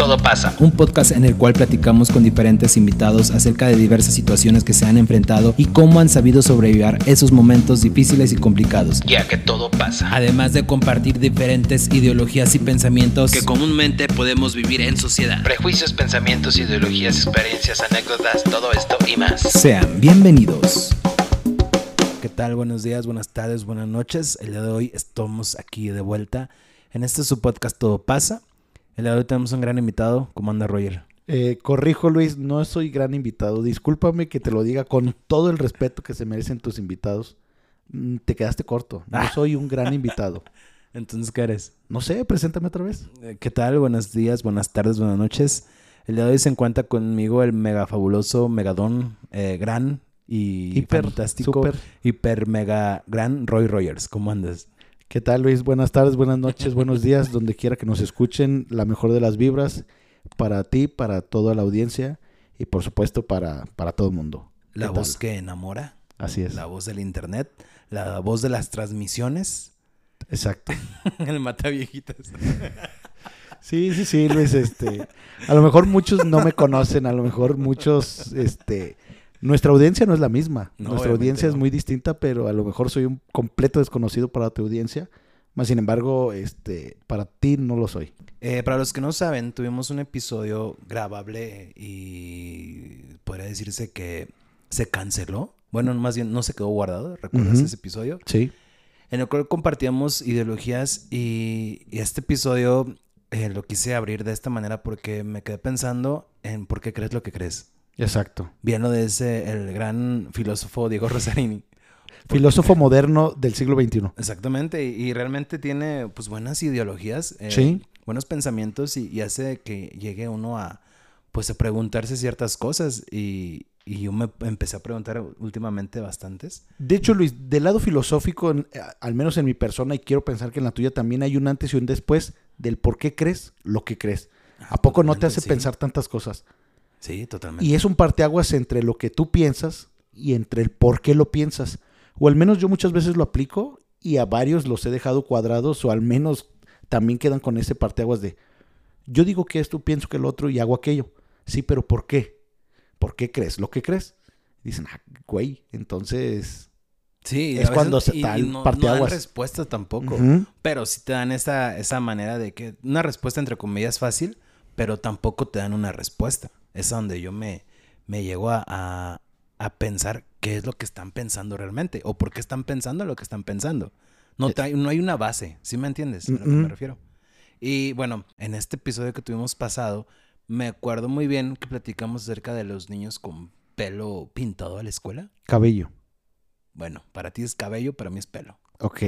Todo pasa. Un podcast en el cual platicamos con diferentes invitados acerca de diversas situaciones que se han enfrentado y cómo han sabido sobrevivir esos momentos difíciles y complicados. Ya que todo pasa. Además de compartir diferentes ideologías y pensamientos Que comúnmente podemos vivir en sociedad. Prejuicios, pensamientos, ideologías, experiencias, anécdotas, todo esto y más. Sean bienvenidos. ¿Qué tal? Buenos días, buenas tardes, buenas noches. El día de hoy estamos aquí de vuelta en este su podcast Todo pasa. El día de hoy tenemos un gran invitado. ¿Cómo anda Roger? Eh, corrijo, Luis, no soy gran invitado. Discúlpame que te lo diga con todo el respeto que se merecen tus invitados. Mm, Te quedaste corto. No soy un gran invitado. Entonces, ¿qué eres? No sé, preséntame otra vez. Eh, ¿Qué tal? Buenos días, buenas tardes, buenas noches. El día de hoy se encuentra conmigo el mega fabuloso, megadón, eh, gran y Hiper, fantástico, súper. hiper mega gran Roy Rogers. ¿Cómo andas? ¿Qué tal, Luis? Buenas tardes, buenas noches, buenos días, donde quiera que nos escuchen. La mejor de las vibras para ti, para toda la audiencia y por supuesto para, para todo el mundo. La ¿Qué voz tal? que enamora, Así es. la voz del internet, la voz de las transmisiones, Exacto. el mata viejitas. Sí, sí, sí, Luis, este, a lo mejor muchos no me conocen, a lo mejor muchos, este, nuestra audiencia no es la misma, No, nuestra audiencia es muy distinta, pero a lo mejor soy un completo desconocido para tu audiencia, más sin embargo, este, para ti no lo soy. Eh, para los que no saben, tuvimos un episodio grabable y podría decirse que se canceló. Bueno, más bien no se quedó guardado. ¿Recuerdas ese episodio? Sí. En el cual compartíamos ideologías y, y este episodio eh, lo quise abrir de esta manera porque me quedé pensando en por qué crees lo que crees. Exacto. Bien lo de ese, el gran filósofo Diego Rosarini. Filósofo moderno del siglo XXI. Exactamente, y, realmente tiene pues buenas ideologías, eh, Sí. buenos pensamientos y, y hace que llegue uno a pues a preguntarse ciertas cosas y, y yo me empecé a preguntar últimamente bastantes. De hecho, Luis, del lado filosófico, en- a- al menos en mi persona, y quiero pensar que en la tuya también hay un antes y un después del por qué crees lo que crees. ¿A poco no te hace sí. pensar tantas cosas? Sí, totalmente. Y es un parteaguas entre lo que tú piensas y entre el por qué lo piensas. O al menos yo muchas veces lo aplico y a varios los he dejado cuadrados o al menos también quedan con ese parteaguas de yo digo que esto, pienso que el otro y hago aquello. Sí, pero ¿por qué? ¿Por qué crees lo que crees? Dicen, ah, güey, entonces... Sí, es cuando se da y no, no dan respuesta tampoco. Pero sí te dan esa, esa manera de que una respuesta entre comillas fácil, pero tampoco te dan una respuesta. Es donde yo me, me llego a, a, a pensar qué es lo que están pensando realmente o por qué están pensando lo que están pensando. No, Eh. trae- no hay una base, ¿sí me entiendes? A lo que me refiero. Y bueno, en este episodio que tuvimos pasado, me acuerdo muy bien que platicamos acerca de los niños con pelo pintado a la escuela. Cabello. Bueno, para ti es cabello, para mí es pelo. Ok.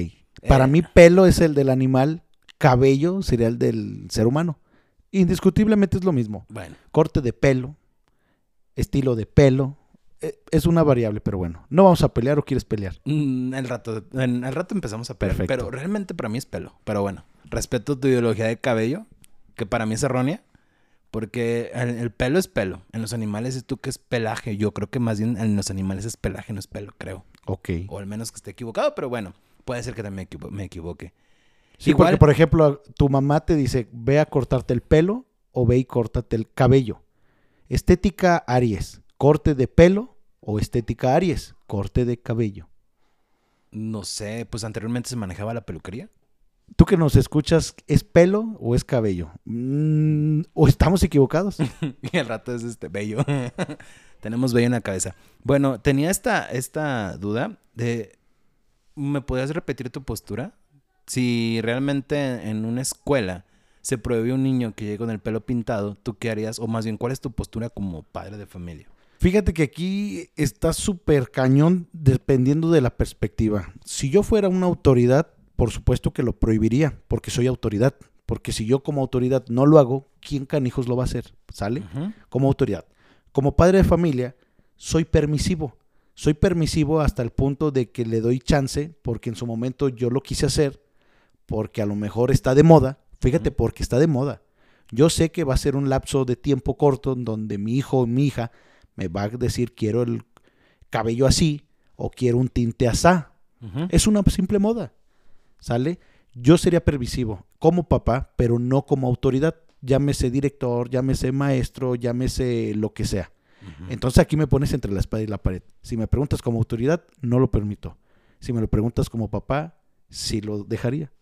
Para Eh, mí pelo es el del animal, cabello sería el del ser humano. Indiscutiblemente es lo mismo. Bueno, corte de pelo, estilo de pelo. eh, Es una variable, pero bueno. ¿No vamos a pelear o quieres pelear? Mm, el rato, en el rato empezamos a pelear, Perfecto. pero realmente para mí es pelo. Pero bueno, respeto tu ideología de cabello, que para mí es errónea, porque el, el pelo es pelo. En los animales es tú que es pelaje. Yo creo que más bien en los animales es pelaje, no es pelo, creo. Ok. O al menos que esté equivocado, pero bueno, puede ser que también me, equivo- me equivoque. Sí, Igual- porque por ejemplo, tu mamá te dice, ve a cortarte el pelo o ve y córtate el cabello. Estética Aries, corte de pelo o estética Aries, corte de cabello. No sé, pues anteriormente se manejaba la peluquería. Tú que nos escuchas, ¿es pelo o es cabello? Mm, ¿O estamos equivocados? y al rato es este bello. Tenemos bello en la cabeza. Bueno, tenía esta, esta duda de. ¿Me podías repetir tu postura? Si realmente en una escuela se prohíbe un niño que llegue con el pelo pintado, ¿tú qué harías? O más bien, ¿cuál es tu postura como padre de familia? Fíjate que aquí está súper cañón dependiendo de la perspectiva. Si yo fuera una autoridad, por supuesto que lo prohibiría, porque soy autoridad. Porque si yo como autoridad no lo hago, ¿quién canijos lo va a hacer? ¿Sale? Como autoridad. Como padre de familia, soy permisivo. Soy permisivo hasta el punto de que le doy chance, porque en su momento yo lo quise hacer, porque a lo mejor está de moda. Fíjate, porque está de moda. Yo sé que va a ser un lapso de tiempo corto en donde mi hijo o mi hija me va a decir quiero el cabello así o quiero un tinte asá. Es una simple moda. ¿Sale? Yo sería permisivo como papá, pero no como autoridad. llámese director, llámese maestro, llámese lo que sea. Entonces aquí me pones entre la espada y la pared. Si me preguntas como autoridad, no lo permito. Si me lo preguntas como papá, sí lo dejaría.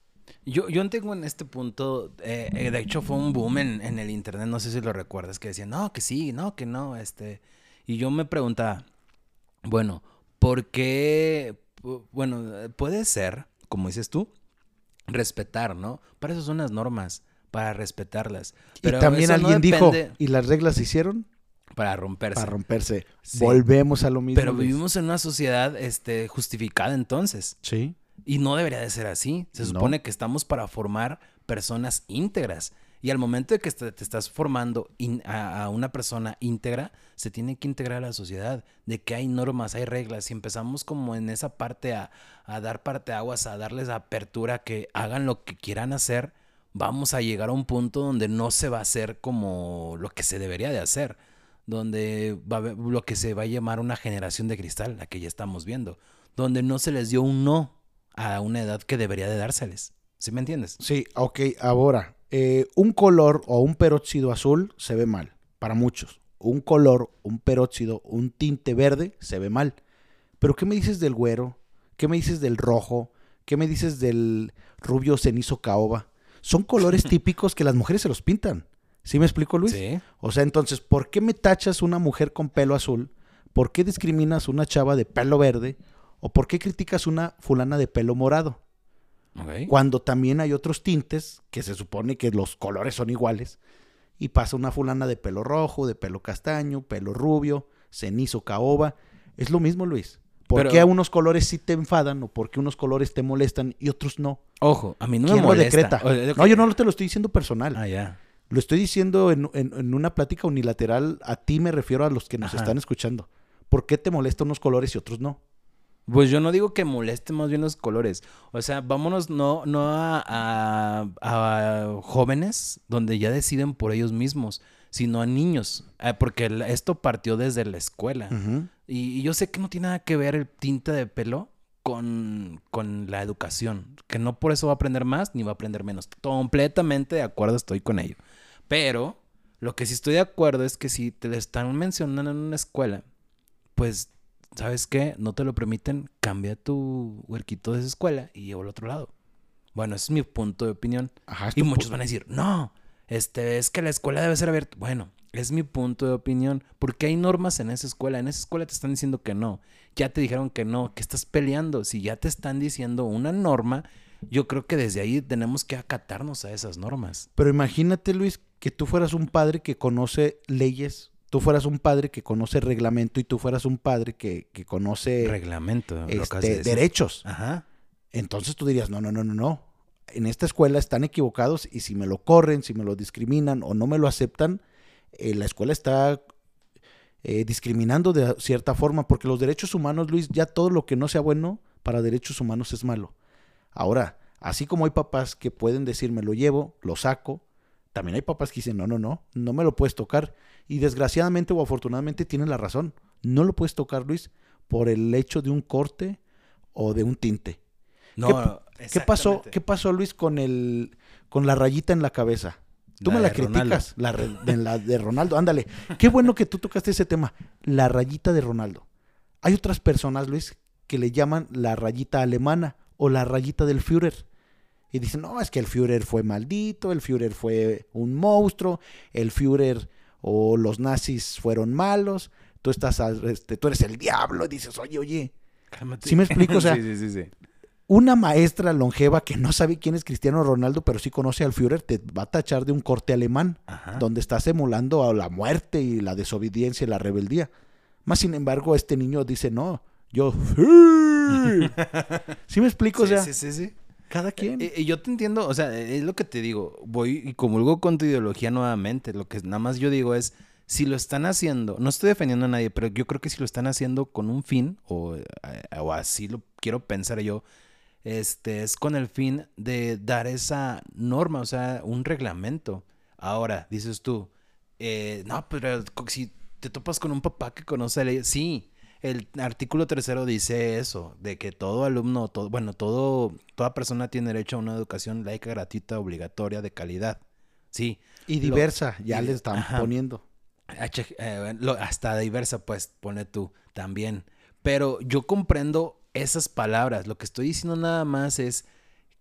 Yo, yo tengo en este punto, eh, eh, de hecho fue un boom en, en, el internet, no sé si lo recuerdas, que decían, no, que sí, no, que no, este. Y yo me preguntaba, bueno, ¿por qué? Bueno, puede ser, como dices tú, respetar, ¿no? Para eso son las normas, para respetarlas. Pero y también alguien dijo, ¿y las reglas se hicieron? Para romperse. Para romperse. Volvemos a lo mismo. Pero vivimos en una sociedad este, justificada entonces. Sí. Y no debería de ser así. Se supone que estamos para formar personas íntegras. Y al momento de que te estás formando a, una persona íntegra, se tiene que integrar a la sociedad, de que hay normas, hay reglas. Si empezamos como en esa parte a, a dar parte aguas, a darles apertura, que hagan lo que quieran hacer, vamos a llegar a un punto donde no se va a hacer como lo que se debería de hacer, donde va a lo que se va a llamar una generación de cristal, la que ya estamos viendo, donde no se les dio un no a una edad que debería de dárseles. ¿Sí me entiendes? Sí, ok, ahora, eh, un color o un peróxido azul se ve mal, para muchos. Un color, un peróxido, un tinte verde se ve mal. Pero ¿qué me dices del güero? ¿Qué me dices del rojo? ¿Qué me dices del rubio cenizo caoba? Son colores típicos que las mujeres se los pintan. ¿Sí me explico, Luis? Sí. O sea, entonces, ¿por qué me tachas una mujer con pelo azul? ¿Por qué discriminas una chava de pelo verde? ¿O por qué criticas una fulana de pelo morado? Cuando también hay otros tintes que se supone que los colores son iguales. Y pasa una fulana de pelo rojo, de pelo castaño, pelo rubio, cenizo, caoba. Es lo mismo, Luis. ¿Por qué a unos colores sí te enfadan o por qué unos colores te molestan y otros no? Ojo, a mí no me molesta. No, yo no te lo estoy diciendo personal. Ah, ya. Lo estoy diciendo en, una plática unilateral. A ti me refiero a los que nos están escuchando. ¿Por qué te molestan unos colores y otros no? Pues yo no digo que moleste más bien los colores. O sea, vámonos no, no a, a, jóvenes donde ya deciden por ellos mismos, sino a niños. Eh, porque esto partió desde la escuela. y, yo sé que no tiene nada que ver el tinte de pelo con, con la educación. Que no por eso va a aprender más ni va a aprender menos. Completamente de acuerdo estoy con ello. Pero lo que sí estoy de acuerdo es que si te lo están mencionando en una escuela, pues ¿sabes qué? No te lo permiten, cambia tu huerquito de esa escuela y llevo al otro lado. Bueno, ese es mi punto de opinión. y muchos van a decir, no, este, es que la escuela debe ser abierta. Bueno, es mi punto de opinión. Porque hay normas en esa escuela. En esa escuela te están diciendo que no. Ya te dijeron que no, que estás peleando. Si ya te están diciendo una norma, yo creo que desde ahí tenemos que acatarnos a esas normas. Pero imagínate, Luis, que tú fueras un padre que conoce leyes tú fueras un padre que conoce reglamento y tú fueras un padre que, conoce reglamento, este, derechos. Ajá. Entonces tú dirías, no, no, no, no, no. En esta escuela están equivocados y si me lo corren, si me lo discriminan o no me lo aceptan, eh, la escuela está eh, discriminando de cierta forma, porque los derechos humanos, Luis, ya todo lo que no sea bueno para derechos humanos es malo. Ahora, así como hay papás que pueden decir, me lo llevo, lo saco, también hay papás que dicen, no, no, no, no me lo puedes tocar. Y desgraciadamente o afortunadamente tienen la razón. No lo puedes tocar, Luis, por el hecho de un corte o de un tinte. No, ¿Qué, pasó, ¿Qué pasó, Luis, con, el, con la rayita en la cabeza? Tú me la criticas, la, de, la de Ronaldo. Ándale, qué bueno que tú tocaste ese tema, la rayita de Ronaldo. Hay otras personas, Luis, que le llaman la rayita alemana o la rayita del Führer. Y dicen, no, es que el Führer fue maldito, el Führer fue un monstruo, el Führer o los nazis fueron malos, tú estás, este, tú eres el diablo, y dices, oye, oye. ¿Sí me explico? O sea, sí, sí, sí, una maestra longeva que no sabe quién es Cristiano Ronaldo, pero sí conoce al Führer, te va a tachar de un corte alemán, donde estás emulando a la muerte y la desobediencia y la rebeldía. Más sin embargo, este niño dice, no, yo... ¿Sí me explico? o sea, sí, sí, sí. Cada quien. Y, yo te entiendo, o sea, es lo que te digo. Voy y comulgo con tu ideología nuevamente. Lo que nada más yo digo es, si lo están haciendo, no estoy defendiendo a nadie, pero yo creo que si lo están haciendo con un fin, o, eh, o así lo quiero pensar yo, este, es con el fin de dar esa norma, o sea, un reglamento. Ahora, dices tú, eh, no, pero si te topas con un papá que conoce la ley, sí, el artículo tercero dice eso, de que todo alumno, todo, bueno, todo, toda persona tiene derecho a una educación laica, gratuita, obligatoria, de calidad. Sí. Y diversa, ya le están poniendo. Eh, hasta diversa, pues pone tú también. Pero yo comprendo esas palabras. Lo que estoy diciendo nada más es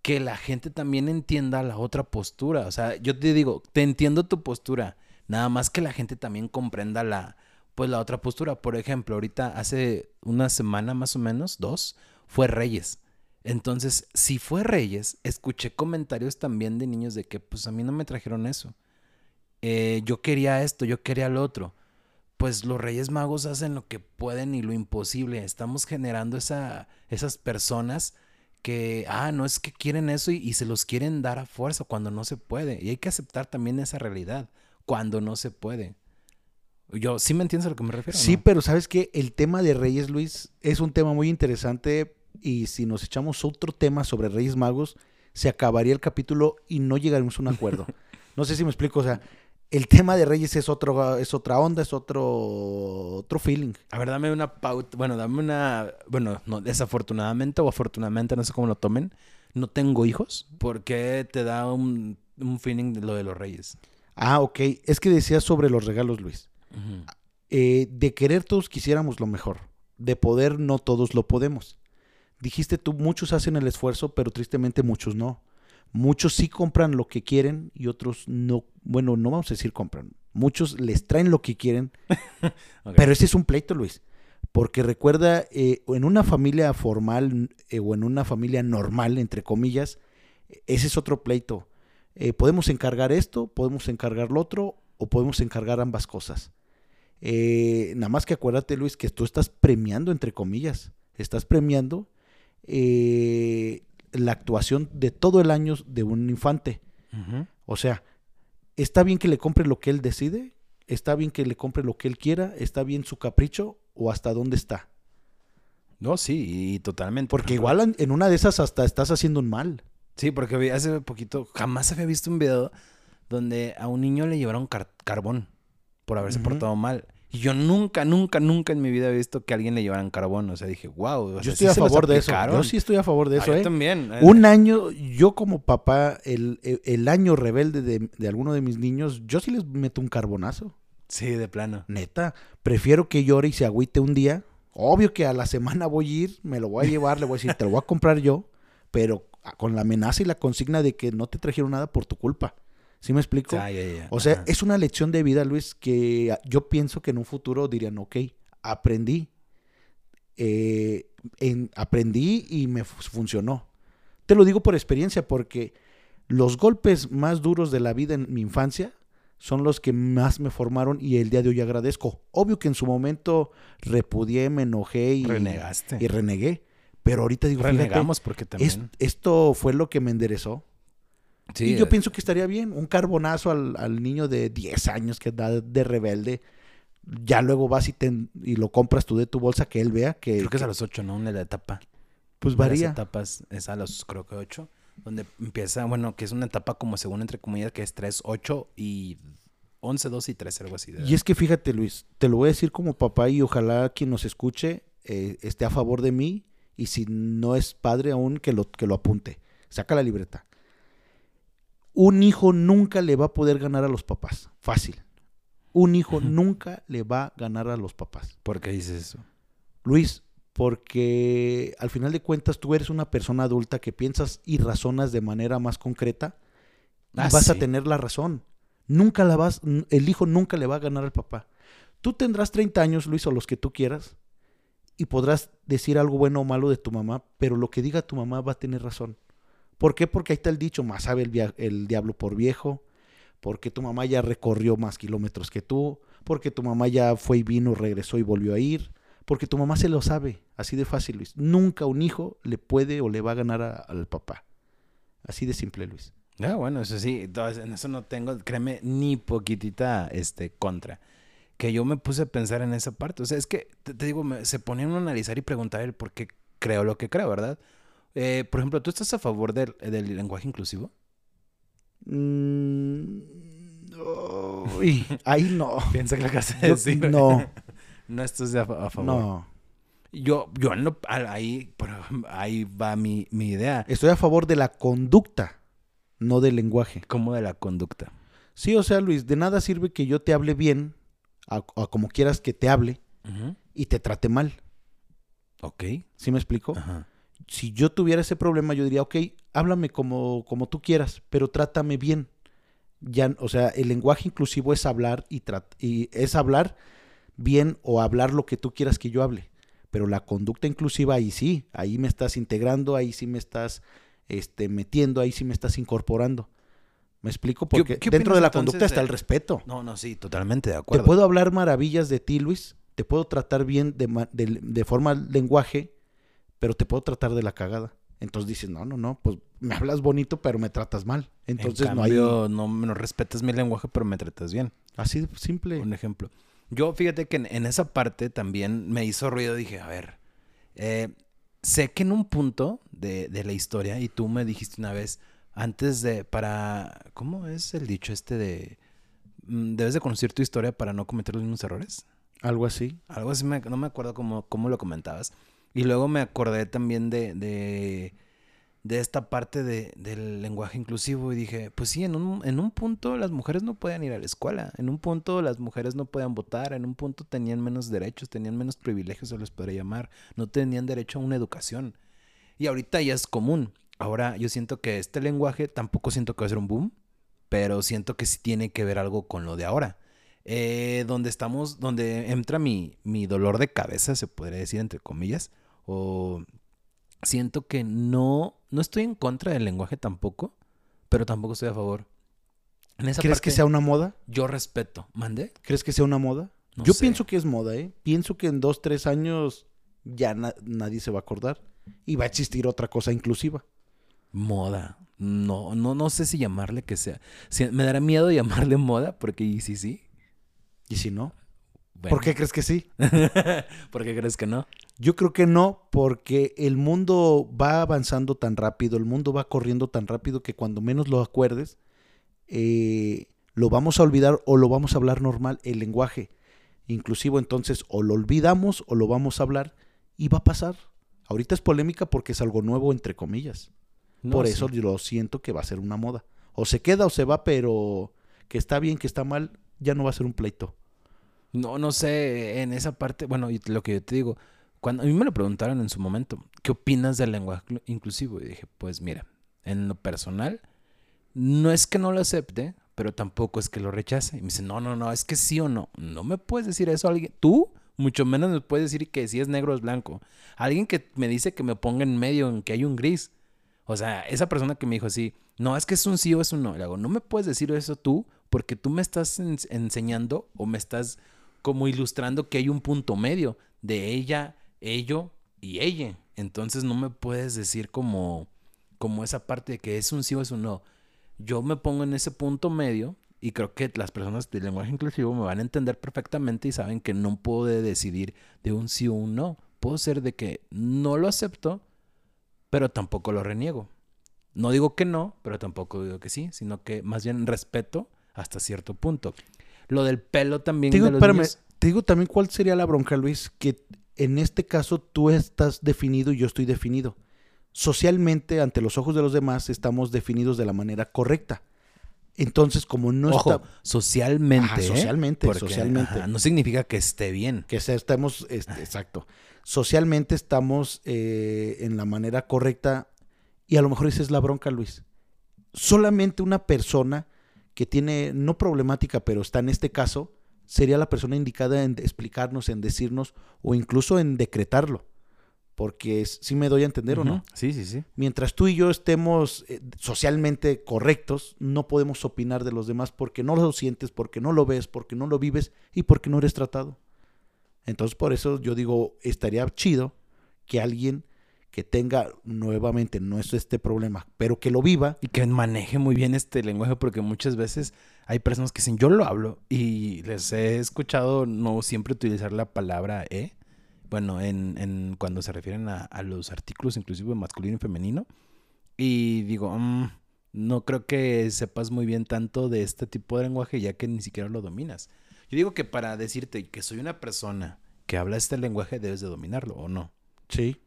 que la gente también entienda la otra postura. O sea, yo te digo, te entiendo tu postura. Nada más que la gente también comprenda la, pues la otra postura. Por ejemplo, ahorita hace una semana más o menos, dos, fue Reyes. Entonces, si fue Reyes, escuché comentarios también de niños de que, pues a mí no me trajeron eso. Eh, yo quería esto, yo quería lo otro. Pues los Reyes Magos hacen lo que pueden y lo imposible. Estamos generando esa, esas personas que, ah, no es que quieren eso y, se los quieren dar a fuerza cuando no se puede. Y hay que aceptar también esa realidad cuando no se puede. Yo, ¿sí me entiendes a lo que me refiero? Sí, pero sabes que el tema de Reyes, Luis, es un tema muy interesante y si nos echamos otro tema sobre Reyes Magos, se acabaría el capítulo y no llegaremos a un acuerdo. no sé si me explico, o sea, el tema de Reyes es otro es otra onda, es otro otro feeling. A ver, dame una pauta, bueno, dame una, bueno, no, desafortunadamente o afortunadamente, no sé cómo lo tomen, no tengo hijos. ¿Por qué te da un, feeling de lo de los Reyes? Ah, ok. Es que decías sobre los regalos, Luis. Eh, de querer todos quisiéramos lo mejor. De poder no todos lo podemos. Dijiste tú, muchos hacen el esfuerzo, pero tristemente muchos no. Muchos sí compran lo que quieren y otros no. Bueno, no vamos a decir compran. Muchos les traen lo que quieren. Pero ese es un pleito, Luis. Porque recuerda, eh, en una familia formal eh, o en una familia normal, entre comillas, ese es otro pleito. Eh, podemos encargar esto, podemos encargar lo otro o podemos encargar ambas cosas. Nada más que acuérdate, Luis, que tú estás premiando, entre comillas. Estás premiando la actuación de todo el año de un infante. O sea, está bien que le compre lo que él decide, está bien que le compre lo que él quiera, está bien su capricho o hasta dónde está. No, sí, y totalmente. Porque igual en una de esas hasta estás haciendo un mal. Sí, porque hace poquito, jamás había visto un video donde a un niño le llevaron carbón por haberse portado mal. Y yo nunca, nunca, nunca en mi vida he visto que a alguien le llevaran carbón. O sea, dije, wow. yo estoy a favor de eso. Yo sí estoy a favor de eso, ¿eh? también. Eh. Un año, yo como papá, el, el, año rebelde de, de, alguno de mis niños, yo sí les meto un carbonazo. Sí, de plano. Neta. Prefiero que llore y se agüite un día. Obvio que a la semana voy a ir, me lo voy a llevar, le voy a decir, te lo voy a comprar yo, pero con la amenaza y la consigna de que no te trajeron nada por tu culpa. ¿Sí me explico? O sea, es una lección de vida, Luis, que yo pienso que en un futuro dirían, ok, aprendí. Eh, aprendí y me funcionó. Te lo digo por experiencia, porque los golpes más duros de la vida en mi infancia son los que más me formaron y el día de hoy agradezco. Obvio que en su momento repudié, me enojé y, Renegaste. y renegué. Pero ahorita digo, Renegamos porque también. esto fue lo que me enderezó y yo eh. pienso que estaría bien, un carbonazo al, niño de 10 años que da de rebelde. Ya luego vas y, y lo compras tú de tu bolsa que él vea que... Creo que es a los 8, ¿no? Una la etapa. Pues varía. Las etapas es a los, creo que 8. Donde empieza, bueno, que es una etapa como según entre comillas, que es 3, 8 y 11, 12 y 13, algo así. Y es que fíjate, Luis, te lo voy a decir como papá y ojalá quien nos escuche eh, esté a favor de mí y si no es padre aún, que lo, que lo apunte. Saca la libreta un hijo nunca le va a poder ganar a los papás. Fácil. Un hijo nunca le va a ganar a los papás. ¿Por qué dices eso? Luis, porque al final de cuentas tú eres una persona adulta que piensas y razonas de manera más concreta y ah, vas a tener la razón. Nunca la vas, el hijo nunca le va a ganar al papá. Tú tendrás 30 años, Luis, o los que tú quieras, y podrás decir algo bueno o malo de tu mamá, pero lo que diga tu mamá va a tener razón. ¿Por qué? Porque ahí está el dicho, más sabe el, diablo por viejo, porque tu mamá ya recorrió más kilómetros que tú, porque tu mamá ya fue y vino, regresó y volvió a ir, porque tu mamá se lo sabe, así de fácil, Luis. Nunca un hijo le puede o le va a ganar al papá. Así de simple, Luis. Ah, bueno, eso sí, en eso no tengo, créeme, ni poquitita este, contra. Que yo me puse a pensar en esa parte. O sea, es que, te, digo, se pone a analizar y preguntar el por qué creo lo que creo, ¿verdad? Eh, por ejemplo, ¿tú estás a favor del, lenguaje inclusivo? Mm, ahí no. Piensa que la casa decir. No. no estás a, favor. No. Yo, yo ahí, ahí va mi, mi idea. Estoy a favor de la conducta, no del lenguaje. ¿Cómo de la conducta? Sí, o sea, Luis, de nada sirve que yo te hable bien, a, a como quieras que te hable, y te trate mal. Ok. ¿Sí me explico? Ajá. Si yo tuviera ese problema, yo diría, ok, háblame como, como tú quieras, pero trátame bien. Ya, o sea, el lenguaje inclusivo es hablar y, y es hablar bien o hablar lo que tú quieras que yo hable. Pero la conducta inclusiva ahí sí, ahí me estás integrando, ahí sí me estás este, metiendo, ahí sí me estás incorporando. ¿Me explico? ¿Qué- Porque qué dentro de la conducta está el respeto. No, no, sí, totalmente de Te acuerdo. puedo hablar maravillas de ti, Luis. Te puedo tratar bien de- de forma lenguaje, pero te puedo tratar de la cagada. Entonces dices, no, no, no, pues me hablas bonito, pero me tratas mal. Entonces en no hay... no, no respetas mi lenguaje, pero me tratas bien. Así de simple. Un ejemplo. Yo, fíjate que en, en esa parte también me hizo ruido. Dije, a ver, eh, sé que en un punto de, de la historia, y tú me dijiste una vez, antes de, para, ¿cómo es el dicho este de, mm, debes de conocer tu historia para no cometer los mismos errores? Algo así. Algo así, me- no me acuerdo cómo, cómo lo comentabas. Y luego me acordé también de, de, de esta parte de- del lenguaje inclusivo y dije, pues sí, en un, en un punto las mujeres no podían ir a la escuela, en un punto las mujeres no podían votar, en un punto tenían menos derechos, tenían menos privilegios, se les podría llamar, no tenían derecho a una educación. Y ahorita ya es común. Ahora yo siento que este lenguaje tampoco siento que va a ser un boom, pero siento que sí tiene que ver algo con lo de ahora. Eh, donde estamos, donde entra mi, mi dolor de cabeza, se podría decir entre comillas, o siento que no, no estoy en contra del lenguaje tampoco, pero tampoco estoy a favor. En esa ¿Crees parte, que sea una moda? yo respeto, ¿mande? ¿Crees que sea una moda? No Yo sé. pienso que es moda, ¿eh? Pienso que en dos, tres años ya na- nadie se va a acordar y va a existir otra cosa inclusiva. Moda. No, no, no sé si llamarle que sea. Si- me dará miedo llamarle moda, porque sí, sí. ¿Y si no? Bueno. ¿Por qué crees que sí? ¿Por qué crees que no? Yo creo que no, porque el mundo va avanzando tan rápido, el mundo va corriendo tan rápido que cuando menos lo acuerdes, eh, lo vamos a olvidar o lo vamos a hablar normal, el lenguaje inclusivo. Entonces, o lo olvidamos o lo vamos a hablar y va a pasar. Ahorita es polémica porque es algo nuevo, entre comillas. No, Por sí. eso yo lo siento que va a ser una moda. O se queda o se va, pero que está bien, que está mal, ya no va a ser un pleito. No, no sé, en esa parte, bueno, lo que yo te digo, cuando a mí me lo preguntaron en su momento, ¿qué opinas del lenguaje inclu- inclusivo? Y dije, pues mira, en lo personal, no es que no lo acepte, pero tampoco es que lo rechace. Y me dice, no, no, no, es que sí o no. No me puedes decir eso a alguien. Tú, mucho menos me puedes decir que si es negro es blanco. Alguien que me dice que me ponga en medio, en que hay un gris. O sea, esa persona que me dijo así, no, es que es un sí o es un no. Le hago, no me puedes decir eso tú porque tú me estás en- enseñando o me estás como ilustrando que hay un punto medio de ella, ello y ella. Entonces no me puedes decir como, como esa parte de que es un sí o es un no. Yo me pongo en ese punto medio y creo que las personas del lenguaje inclusivo me van a entender perfectamente y saben que no puedo de- decidir de un sí o un no. Puedo ser de que no lo acepto, pero tampoco lo reniego. No digo que no, pero tampoco digo que sí, sino que más bien respeto hasta cierto punto. Lo del pelo también Te digo, de los espérame, niños- te digo también cuál sería la bronca, Luis, que en este caso tú estás definido y yo estoy definido. Socialmente, ante los ojos de los demás, estamos definidos de la manera correcta. Entonces, como no Ojo, está... socialmente. Ajá, ¿eh? socialmente, Porque, socialmente. ajá, no significa que esté bien. que estamos, este, exacto, socialmente estamos eh, en la manera correcta y a lo mejor esa es la bronca, Luis. Solamente una persona que tiene, no problemática, pero está en este caso, sería la persona indicada en explicarnos, en decirnos o incluso en decretarlo. Porque si me doy a entender o no. Sí, sí, sí. Mientras tú y yo estemos eh, socialmente correctos, no podemos opinar de los demás porque no lo sientes, porque no lo ves, porque no lo vives y porque no eres tratado. Entonces, por eso yo digo, estaría chido que alguien que tenga nuevamente no es este problema, pero que lo viva, Y que maneje muy bien este lenguaje, porque muchas veces hay personas que dicen, yo lo hablo, y les he escuchado no siempre utilizar la palabra e, bueno, en, en cuando se refieren a, a los artículos inclusive masculino y femenino, y digo, "Mm, no creo que sepas muy bien tanto de este tipo de lenguaje ya que ni siquiera lo dominas. Yo digo que para decirte que soy una persona que habla este lenguaje debes de dominarlo, ¿o no? sí,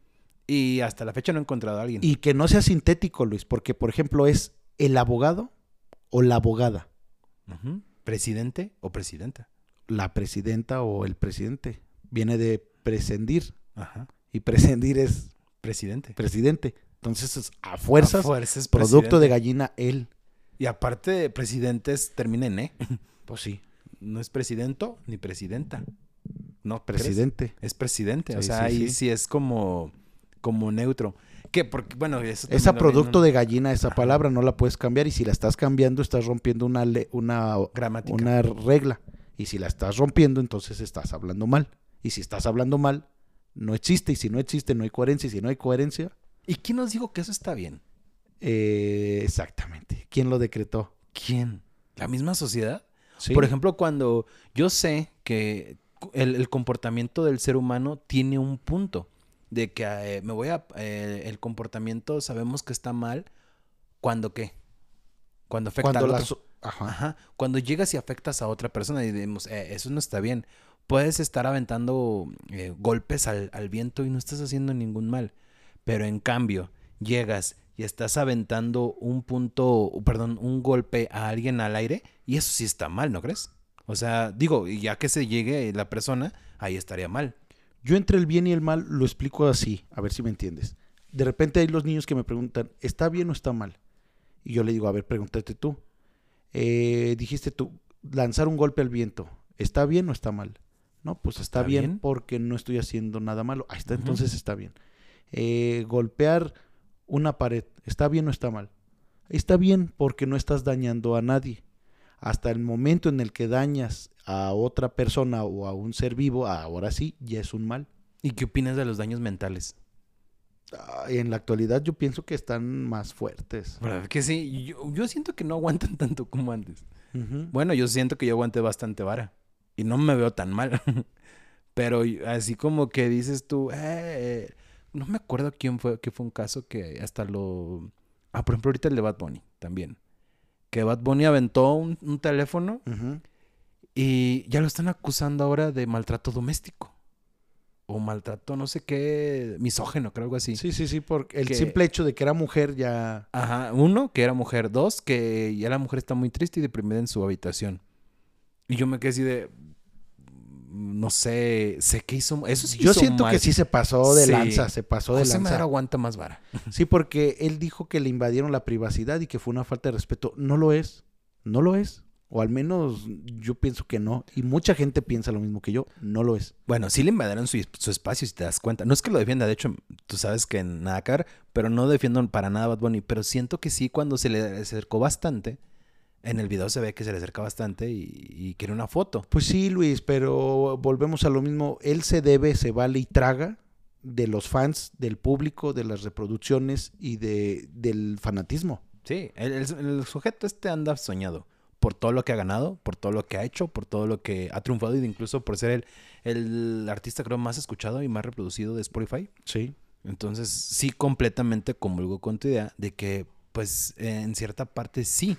Y hasta la fecha no he encontrado a alguien. y que no sea sintético, Luis, porque por ejemplo es el abogado o la abogada. ¿Presidente o presidenta? La presidenta o el presidente. Viene de prescindir. Ajá. Y prescindir es Presidente. presidente. Entonces, es a fuerzas, A fuerzas producto de presidente. gallina, él. Y aparte, presidentes termina en E. Pues sí, No es presidento ni presidenta. No, ¿crees? presidente. Es presidente. o sea, sí, ahí sí. sí. es como, como neutro. Que porque, bueno, eso Es a producto de gallina esa Ajá. palabra, no la puedes cambiar. Y si la estás cambiando, estás rompiendo una, le- una, gramática. una regla. Y si la estás rompiendo, entonces estás hablando mal. Y si estás hablando mal, no existe. Y si no existe, no hay coherencia. Y si no hay coherencia, ¿Y quién nos dijo que eso está bien? eh, exactamente. ¿Quién lo decretó? ¿Quién? ¿La misma sociedad? Sí. Por ejemplo, cuando yo sé que el, el comportamiento del ser humano tiene un punto de que eh, me voy a eh, el comportamiento sabemos que está mal cuando qué cuando afecta cuando al otro. Ajá. Ajá. Cuando llegas y afectas a otra persona y decimos, "Eh, eso no está bien. Puedes estar aventando golpes al, al viento y no estás haciendo ningún mal. Pero en cambio, llegas y estás aventando un punto, perdón, un golpe a alguien al aire y eso sí está mal, ¿no crees? O sea, digo, ya que se llegue la persona, ahí estaría mal. Yo entre el bien y el mal lo explico así, a ver si me entiendes. De repente hay los niños que me preguntan, ¿está bien o está mal? Y yo le digo, a ver, pregúntate tú. Eh, dijiste tú, lanzar un golpe al viento, ¿está bien o está mal? No, pues está, ¿Está bien, bien? porque no estoy haciendo nada malo. Ahí está, entonces está bien. Eh, golpear una pared, ¿está bien o está mal? Está bien porque no estás dañando a nadie. Hasta el momento en el que dañas a otra persona o a un ser vivo, ahora sí, ya es un mal. ¿Y qué opinas de los daños mentales? Ah, En la actualidad yo pienso que están más fuertes. ¿Verdad que sí? Yo, yo siento que no aguantan tanto como antes. Bueno, yo siento que yo aguanté bastante vara. Y no me veo tan mal. Pero así como que dices tú, eh, no me acuerdo quién fue, que fue un caso que hasta lo... Ah, por ejemplo, ahorita el de Bad Bunny también. Que Bad Bunny aventó un, un teléfono y ya lo están acusando ahora de maltrato doméstico. O maltrato, no sé qué, misógeno, creo algo así. Sí, sí, sí, porque el Que- simple hecho de que era mujer ya... Ajá, uno, que era mujer. Dos, que ya la mujer está muy triste y deprimida en su habitación. Y yo me quedé así de. No sé, sé qué hizo. Eso sí yo hizo siento mal. que sí se pasó de Sí. lanza, se pasó de José Madero lanza. aguanta más vara. Sí, porque él dijo que le invadieron la privacidad y que fue una falta de respeto. No lo es, no lo es. O al menos yo pienso que no. Y mucha gente piensa lo mismo que yo, no lo es. Bueno, sí le invadieron su, su espacio, si te das cuenta. No es que lo defienda, de hecho, tú sabes que nada que ver, pero no defiendo para nada a Bad Bunny. Pero siento que sí, cuando se le acercó bastante, en el video se ve que se le acerca bastante y, y quiere una foto. Pues sí, Luis, pero volvemos a lo mismo. Él se debe, se vale y traga de los fans, del público, de las reproducciones y de, del fanatismo. Sí, el, el- el sujeto este anda soñado por todo lo que ha ganado, por todo lo que ha hecho, por todo lo que ha triunfado y incluso por ser el, el artista creo más escuchado y más reproducido de Spotify. Sí. Entonces sí completamente comulgo con tu idea de que pues en cierta parte sí,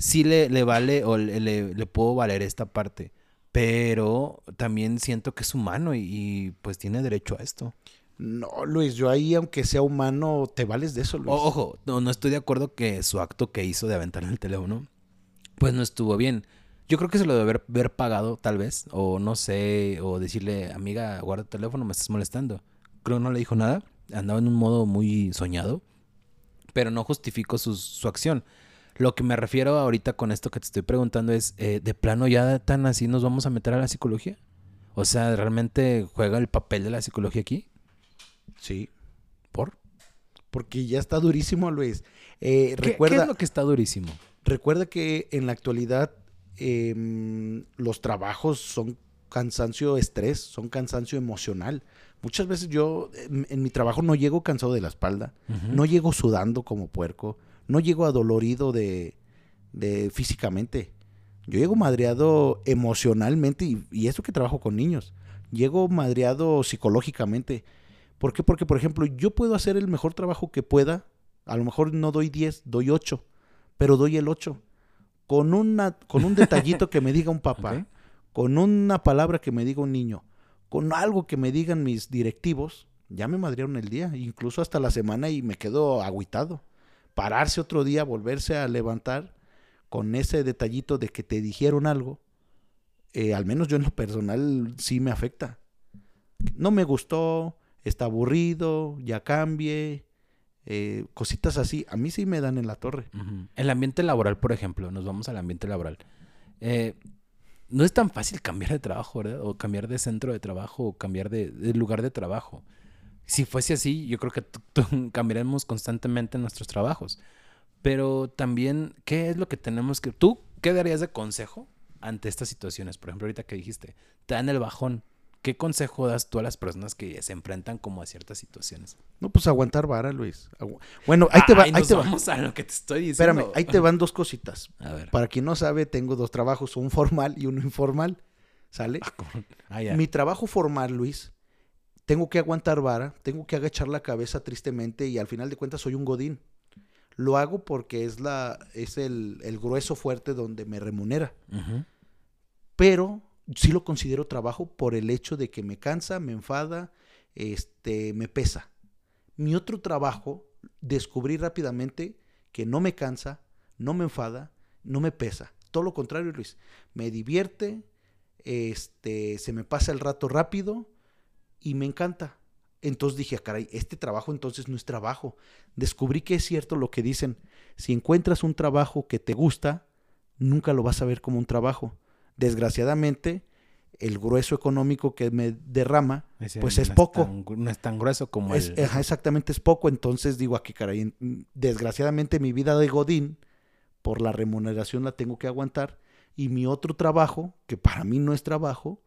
sí le, le vale o le, le- le puedo valer esta parte, pero también siento que es humano y, y, pues tiene derecho a esto. No, Luis, yo ahí, aunque sea humano, te vales de eso, Luis. O- ojo, no, no estoy de acuerdo que su acto que hizo de aventar el teléfono, pues no estuvo bien. Yo creo que se lo debe haber, haber pagado, tal vez, o no sé, o decirle, amiga, guarda el teléfono, me estás molestando. Creo que no le dijo nada, andaba en un modo muy soñado, pero no justifico su, su acción. Lo que me refiero ahorita con esto que te estoy preguntando es, eh, ¿de plano ya tan así nos vamos a meter a la psicología? O sea, ¿realmente juega el papel de la psicología aquí? Sí. ¿Por? Porque ya está durísimo, Luis. Eh, ¿Qué- recuerda, ¿Qué es lo que está durísimo? recuerda que en la actualidad em, los trabajos son cansancio, estrés, son cansancio emocional. Muchas veces yo en, en mi trabajo no llego cansado de la espalda, no llego sudando como puerco, no llego adolorido de, de físicamente. Yo llego madreado emocionalmente y, y eso que trabajo con niños. Llego madreado psicológicamente. ¿Por qué? Porque, por ejemplo, yo puedo hacer el mejor trabajo que pueda. A lo mejor no doy 10, doy 8, pero doy el 8. Con, una, con un detallito que me diga un papá, con una palabra que me diga un niño, con algo que me digan mis directivos, ya me madrearon el día, incluso hasta la semana y me quedo agüitado. Pararse otro día, volverse a levantar con ese detallito de que te dijeron algo, eh, al menos yo en lo personal sí me afecta. No me gustó, está aburrido, ya cambie, eh, cositas así, a mí sí me dan en la torre. El ambiente laboral, por ejemplo, nos vamos al ambiente laboral. Eh, no es tan fácil cambiar de trabajo, ¿verdad? O cambiar de centro de trabajo o cambiar de, lugar de trabajo. Si fuese así, yo creo que cambiaremos constantemente nuestros trabajos. Pero también, ¿qué es lo que tenemos que... ¿Tú qué darías de consejo ante estas situaciones? Por ejemplo, ahorita que dijiste, te dan el bajón. ¿Qué consejo das tú a las personas que se enfrentan como a ciertas situaciones? No, pues aguantar vara, Luis. bueno, ahí te va. ahí te vamos a lo que te estoy diciendo. Espérame, ahí te van dos cositas. A ver. Para quien no sabe, tengo dos trabajos, un formal y uno informal. ¿Sale? Ah, ah Mi trabajo formal, Luis, tengo que aguantar vara, tengo que agachar la cabeza tristemente y al final de cuentas soy un godín. Lo hago porque es, la, es el, grueso fuerte donde me remunera. Pero sí lo considero trabajo por el hecho de que me cansa, me enfada, este, me pesa. Mi otro trabajo, descubrí rápidamente que no me cansa, no me enfada, no me pesa. Todo lo contrario, Luis. Me divierte, este, se me pasa el rato rápido y me encanta. Entonces dije, ah, caray, este trabajo entonces no es trabajo. Descubrí que es cierto lo que dicen. Si encuentras un trabajo que te gusta, nunca lo vas a ver como un trabajo desgraciadamente, el grueso económico que me derrama, pues es poco. no es tan grueso como es, exactamente, es poco. Entonces digo, aquí, caray, desgraciadamente mi vida de Godín, por la remuneración la tengo que aguantar. Y mi otro trabajo, que para mí no es trabajo,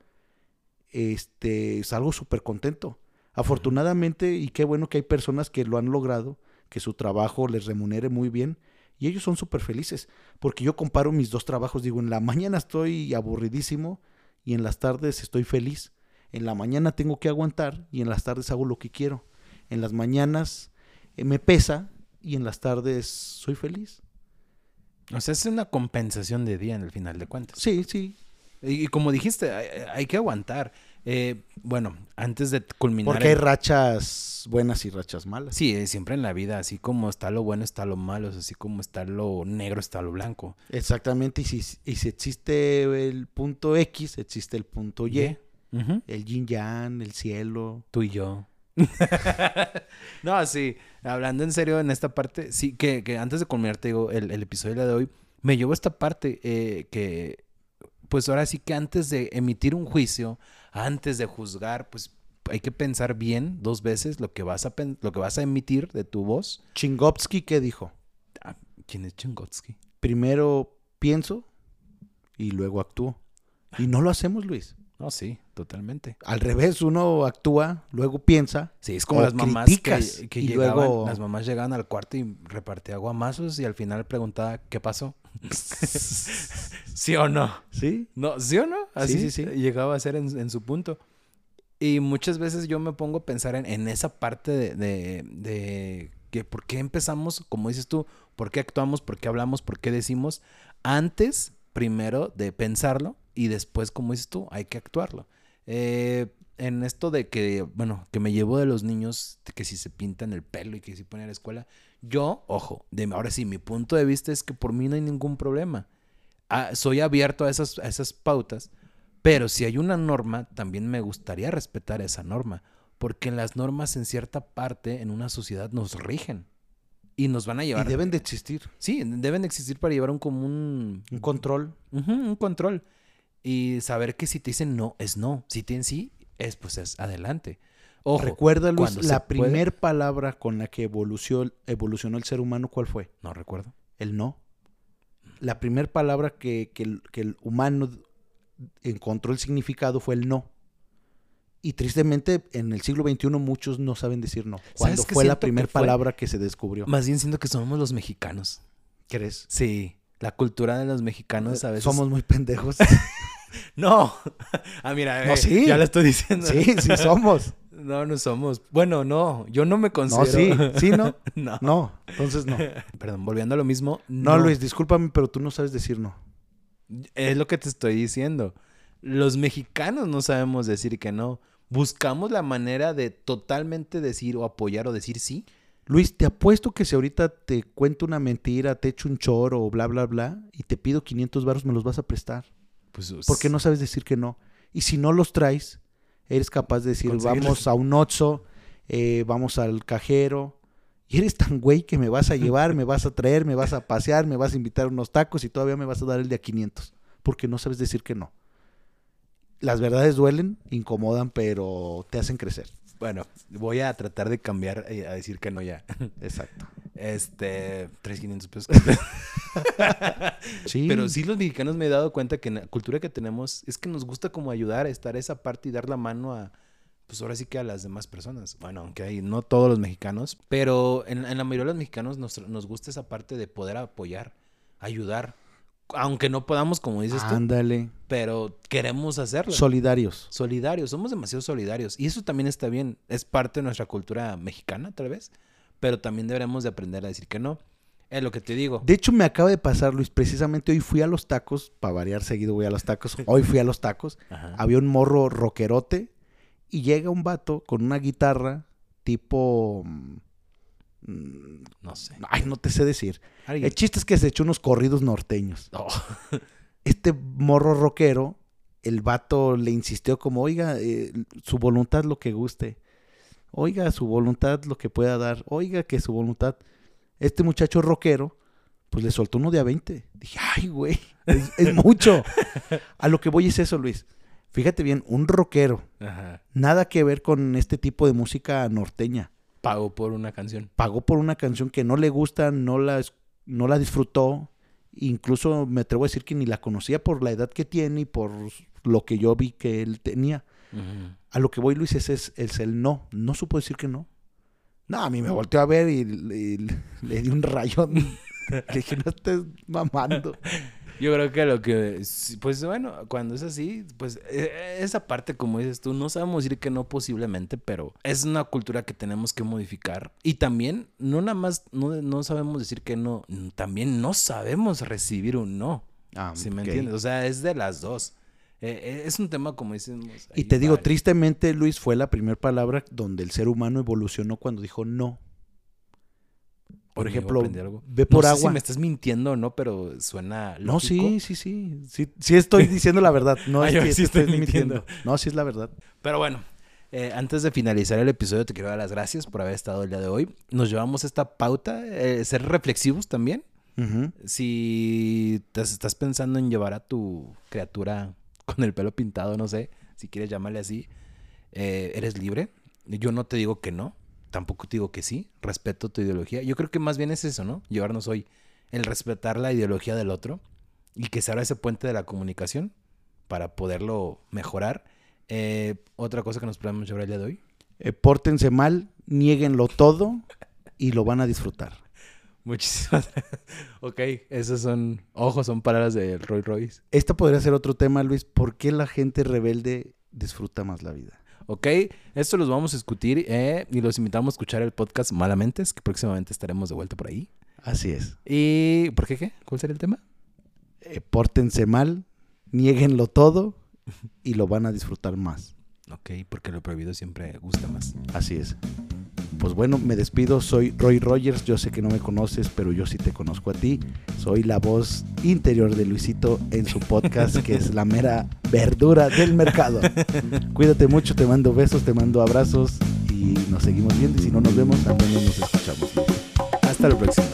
este, es algo súper contento. Afortunadamente, y qué bueno que hay personas que lo han logrado, que su trabajo les remunere muy bien y ellos son súper felices, porque yo comparo mis dos trabajos, digo, en la mañana estoy aburridísimo y en las tardes estoy feliz. En la mañana tengo que aguantar y en las tardes hago lo que quiero. En las mañanas eh, me pesa y en las tardes soy feliz. O sea, es una compensación de día en el final de cuentas. Sí, sí. Y, como dijiste, hay, que aguantar. Eh, bueno, antes de culminar. Porque hay rachas buenas y rachas malas. Sí, eh, siempre en la vida, así como está lo bueno, está lo malo, así como está lo negro, está lo blanco. Exactamente, y si, y si existe el punto X, existe el punto Y. El yin yang, el cielo. Tú y yo. no, sí, hablando en serio en esta parte, sí, que, que antes de culminar, te digo, el, episodio de hoy, me llevó esta parte eh, que, pues ahora sí que antes de emitir un juicio, antes de juzgar, pues hay que pensar bien dos veces lo que vas a, lo que vas a emitir de tu voz. Chingovsky, ¿qué dijo? Ah, ¿Quién es Chingovsky? Primero pienso y luego actúo. Y no lo hacemos, Luis. No, sí, totalmente. Al revés, uno actúa, luego piensa. Sí, es como las mamás que, que llegaban, luego... las mamás llegaban al cuarto y repartía aguamazos y al final preguntaba qué pasó. ¿Sí o no? Sí. No, ¿sí o no? Así sí, sí, llegaba a ser en, su punto. Y muchas veces yo me pongo a pensar en, esa parte de, de, de, que por qué empezamos, como dices tú, por qué actuamos, por qué hablamos, por qué decimos, antes, primero, de pensarlo y después, como dices tú, hay que actuarlo. Eh, en esto de que, bueno, que me llevo de los niños, que si se pintan el pelo y que si ponen a la escuela, yo, ojo, de, ahora sí, mi punto de vista es que por mí no hay ningún problema. Ah, soy abierto a esas, a esas pautas, pero si hay una norma, también me gustaría respetar esa norma, porque las normas en cierta parte en una sociedad nos rigen y nos van a llevar. Y deben de existir. Sí, deben de existir para llevar un común. Un control. un control. Y saber que si te dicen no, es no. Si te dicen sí, es pues es adelante. Ojo, Recuerda, Luis, la primer palabra con la que evolucionó, evolucionó el ser humano, ¿cuál fue? No recuerdo. El no. La primera palabra que, el, humano encontró el significado fue el no. Y tristemente, en el siglo XXI muchos no saben decir no. Cuando fue la primera palabra que se descubrió. Más bien siento que somos los mexicanos. ¿Crees? Sí. La cultura de los mexicanos a veces... Somos muy pendejos. no. ah, mira, no, eh, sí. ya lo estoy diciendo. Sí, sí somos. No, no somos. Bueno, no, yo no me considero. No, sí, sí, no. no. No, entonces no. Perdón, volviendo a lo mismo. No. Luis, discúlpame, pero tú no sabes decir no. Es lo que te estoy diciendo. Los mexicanos no sabemos decir que no. Buscamos la manera de totalmente decir o apoyar o decir sí. Luis, te apuesto que si ahorita te cuento una mentira, te echo un choro o bla, bla, bla, y te pido 500 baros, me los vas a prestar. Pues, Porque no sabes decir que no. Y si no los traes, eres capaz de decir, vamos a un Oxxo, eh, vamos al cajero. Y eres tan güey que me vas a llevar, me vas a traer, me vas a pasear, me vas a invitar a unos tacos y todavía me vas a dar el de a 500. Porque no sabes decir que no. Las verdades duelen, incomodan, pero te hacen crecer. Bueno, voy a tratar de cambiar eh, a decir que no ya. Exacto. Este, 3,500 pesos. Sí. Pero sí los mexicanos me he dado cuenta que en la cultura que tenemos es que nos gusta como ayudar, estar esa parte y dar la mano a, pues ahora sí que a las demás personas. Bueno, aunque hay no todos los mexicanos, pero en, en la mayoría de los mexicanos nos, nos gusta esa parte de poder apoyar, ayudar. Aunque no podamos, como dices tú, Ándale. pero queremos hacerlo. Solidarios. solidarios, somos demasiado solidarios. Y eso también está bien. Es parte de nuestra cultura mexicana, tal vez. Pero también deberemos de aprender a decir que no. Es lo que te digo. De hecho, me acaba de pasar, Luis. Precisamente hoy fui a los tacos. Para variar, seguido voy a los tacos. Hoy fui a los tacos. Ajá. Había un morro rockerote. Y llega un vato con una guitarra tipo. mm, No sé. Ay, no te sé decir. Alguien- El chiste es que se echó unos corridos norteños. Oh. Este morro rockero, el vato le insistió como, oiga, eh, su voluntad lo que guste. Oiga, su voluntad lo que pueda dar. Oiga, que su voluntad. Este muchacho rockero, pues le soltó uno de a 20. Dije, ay, güey, es, es mucho. A lo que voy es eso, Luis. Fíjate bien, un rockero, Ajá. nada que ver con este tipo de música norteña. Pago por una canción. Pagó por una canción que no le gusta, no la, no la disfrutó. Incluso me atrevo a decir que ni la conocía por la edad que tiene y por lo que yo vi que él tenía. A lo que voy, Luis, ese es, es el no. No supo decir que no. No, a mí me volteó a ver y, y le di un rayón. le dije, no estés mamando. Yo creo que lo que, pues bueno, cuando es así, pues eh, esa parte, como dices tú, no sabemos decir que no posiblemente, pero es una cultura que tenemos que modificar. Y también, no nada más, no, no sabemos decir que no, también no sabemos recibir un no. Ah, ¿Sí me entiendes? O sea, es de las dos. Eh, eh, es un tema, como decimos. Y te digo, varios. tristemente, Luis, fue la primera palabra donde el ser humano evolucionó cuando dijo no. Por ejemplo, ve por no sé agua. si me estás mintiendo o no, pero suena No, sí, sí, sí, sí. Sí estoy diciendo la verdad. No Ah, es que sí estoy mintiendo. mintiendo. No, sí es la verdad. Pero bueno, eh, antes de finalizar el episodio, te quiero dar las gracias por haber estado el día de hoy. Nos llevamos esta pauta, eh, ser reflexivos también. Si te estás pensando en llevar a tu criatura con el pelo pintado, no sé, si quieres llamarle así, eh, eres libre. Yo no te digo que no, tampoco te digo que sí, respeto tu ideología. Yo creo que más bien es eso, ¿no? Llevarnos hoy el respetar la ideología del otro y que se abra ese puente de la comunicación para poderlo mejorar. Eh, otra cosa que nos podemos llevar el día de hoy. Eh, pórtense mal, niéguenlo todo y lo van a disfrutar. Muchísimas Ok, esos son, ojos, son palabras de Roy Royce. Este podría ser otro tema, Luis. ¿Por qué la gente rebelde disfruta más la vida? Ok, esto los vamos a discutir eh, y los invitamos a escuchar el podcast Malamente, que próximamente estaremos de vuelta por ahí. Así es. ¿Y por qué qué? ¿Cuál sería el tema? Eh, pórtense mal, niéguenlo todo y lo van a disfrutar más. Ok, porque lo prohibido siempre gusta más. Así es. Pues bueno, me despido. Soy Roy Rogers. Yo sé que no me conoces, pero yo sí te conozco a ti. Soy la voz interior de Luisito en su podcast, que es la mera verdura del mercado. Cuídate mucho, te mando besos, te mando abrazos y nos seguimos viendo. Y si no nos vemos, menos nos escuchamos. Hasta la próxima.